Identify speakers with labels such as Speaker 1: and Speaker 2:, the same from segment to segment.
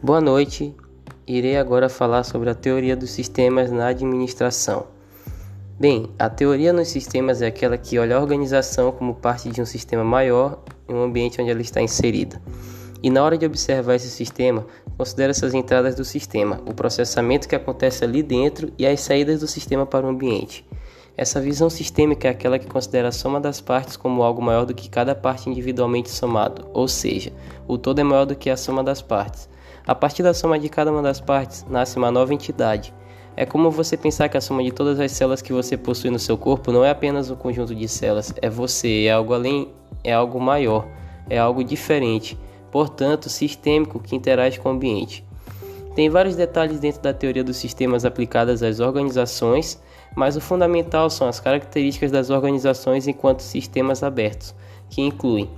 Speaker 1: Boa noite. Irei agora falar sobre a teoria dos sistemas na administração. Bem, a teoria nos sistemas é aquela que olha a organização como parte de um sistema maior em um ambiente onde ela está inserida. E na hora de observar esse sistema, considera essas entradas do sistema, o processamento que acontece ali dentro e as saídas do sistema para o ambiente. Essa visão sistêmica é aquela que considera a soma das partes como algo maior do que cada parte individualmente somado, ou seja, o todo é maior do que a soma das partes. A partir da soma de cada uma das partes, nasce uma nova entidade. É como você pensar que a soma de todas as células que você possui no seu corpo não é apenas um conjunto de células, é você, é algo além, é algo maior, é algo diferente, portanto, sistêmico que interage com o ambiente. Tem vários detalhes dentro da teoria dos sistemas aplicadas às organizações, mas o fundamental são as características das organizações enquanto sistemas abertos, que incluem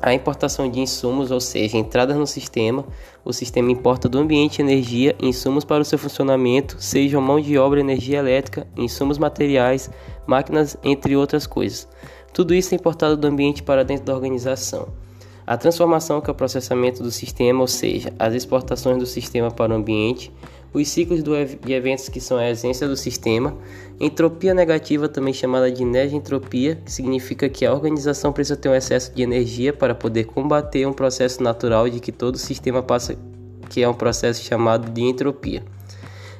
Speaker 1: a importação de insumos, ou seja, entradas no sistema. O sistema importa do ambiente energia, insumos para o seu funcionamento, sejam mão de obra, energia elétrica, insumos materiais, máquinas, entre outras coisas. Tudo isso é importado do ambiente para dentro da organização. A transformação que é o processamento do sistema, ou seja, as exportações do sistema para o ambiente, os ciclos de eventos que são a essência do sistema, entropia negativa, também chamada de negentropia, que significa que a organização precisa ter um excesso de energia para poder combater um processo natural de que todo sistema passa, que é um processo chamado de entropia.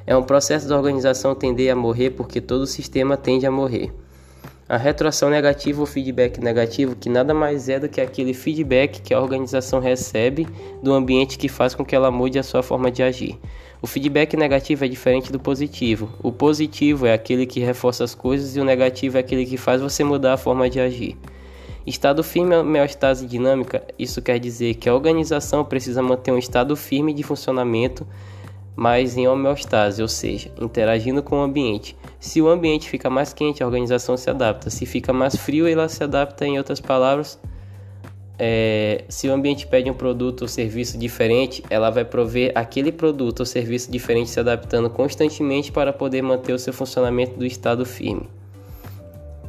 Speaker 1: É um processo da organização tender a morrer porque todo sistema tende a morrer. A retroação negativa ou feedback negativo, que nada mais é do que aquele feedback que a organização recebe do ambiente que faz com que ela mude a sua forma de agir. O feedback negativo é diferente do positivo. O positivo é aquele que reforça as coisas e o negativo é aquele que faz você mudar a forma de agir. Estado firme é homeostase dinâmica. Isso quer dizer que a organização precisa manter um estado firme de funcionamento, mas em homeostase, ou seja, interagindo com o ambiente. Se o ambiente fica mais quente, a organização se adapta. Se fica mais frio, ela se adapta. Em outras palavras, é, se o ambiente pede um produto ou serviço diferente, ela vai prover aquele produto ou serviço diferente se adaptando constantemente para poder manter o seu funcionamento do estado firme.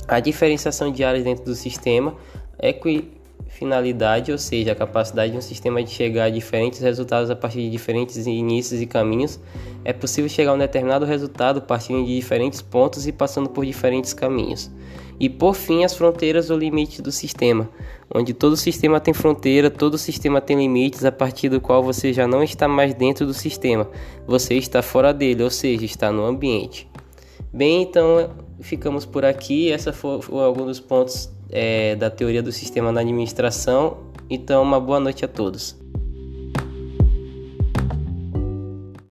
Speaker 1: A diferenciação de áreas dentro do sistema, equifinalidade, ou seja, a capacidade de um sistema de chegar a diferentes resultados a partir de diferentes inícios e caminhos, é possível chegar a um determinado resultado partindo de diferentes pontos e passando por diferentes caminhos. E por fim, as fronteiras ou limites do sistema, onde todo sistema tem fronteira, todo sistema tem limites a partir do qual você já não está mais dentro do sistema, você está fora dele, ou seja, está no ambiente. Bem, então ficamos por aqui. Essa foi alguns dos pontos é, da teoria do sistema na administração. Então, uma boa noite a todos.